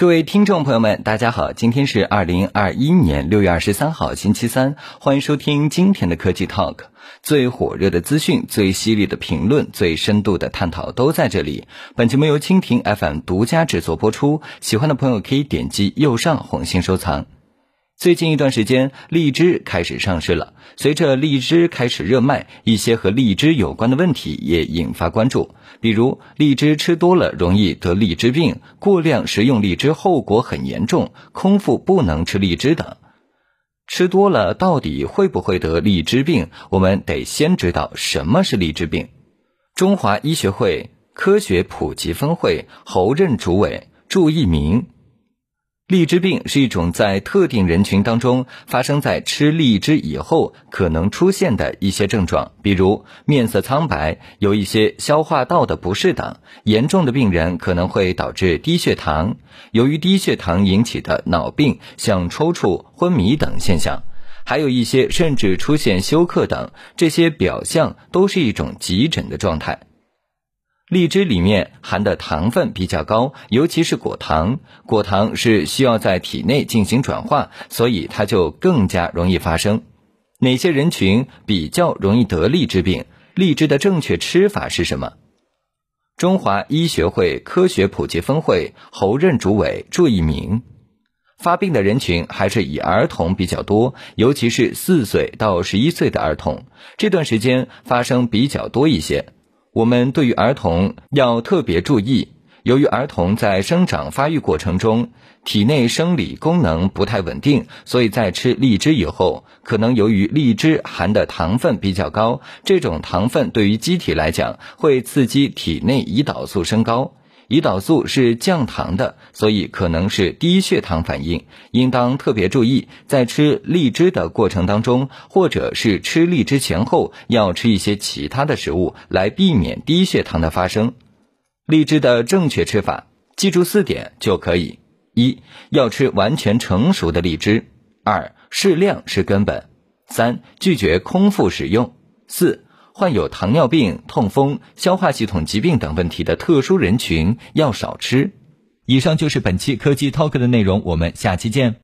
各位听众朋友们，大家好，今天是二零二一年六月二十三号，星期三，欢迎收听今天的科技 Talk，最火热的资讯、最犀利的评论、最深度的探讨都在这里。本节目由蜻蜓 FM 独家制作播出，喜欢的朋友可以点击右上红心收藏。最近一段时间，荔枝开始上市了。随着荔枝开始热卖，一些和荔枝有关的问题也引发关注，比如荔枝吃多了容易得荔枝病，过量食用荔枝后果很严重，空腹不能吃荔枝等。吃多了到底会不会得荔枝病？我们得先知道什么是荔枝病。中华医学会科学普及分会侯任主委祝一鸣。荔枝病是一种在特定人群当中发生在吃荔枝以后可能出现的一些症状，比如面色苍白、有一些消化道的不适等。严重的病人可能会导致低血糖，由于低血糖引起的脑病，像抽搐、昏迷等现象，还有一些甚至出现休克等。这些表象都是一种急诊的状态。荔枝里面含的糖分比较高，尤其是果糖。果糖是需要在体内进行转化，所以它就更加容易发生。哪些人群比较容易得荔枝病？荔枝的正确吃法是什么？中华医学会科学普及分会侯任主委祝一鸣，发病的人群还是以儿童比较多，尤其是四岁到十一岁的儿童，这段时间发生比较多一些。我们对于儿童要特别注意，由于儿童在生长发育过程中，体内生理功能不太稳定，所以在吃荔枝以后，可能由于荔枝含的糖分比较高，这种糖分对于机体来讲会刺激体内胰岛素升高。胰岛素是降糖的，所以可能是低血糖反应，应当特别注意，在吃荔枝的过程当中，或者是吃荔枝前后，要吃一些其他的食物来避免低血糖的发生。荔枝的正确吃法，记住四点就可以：一要吃完全成熟的荔枝；二适量是根本；三拒绝空腹食用；四。患有糖尿病、痛风、消化系统疾病等问题的特殊人群要少吃。以上就是本期科技 Talk 的内容，我们下期见。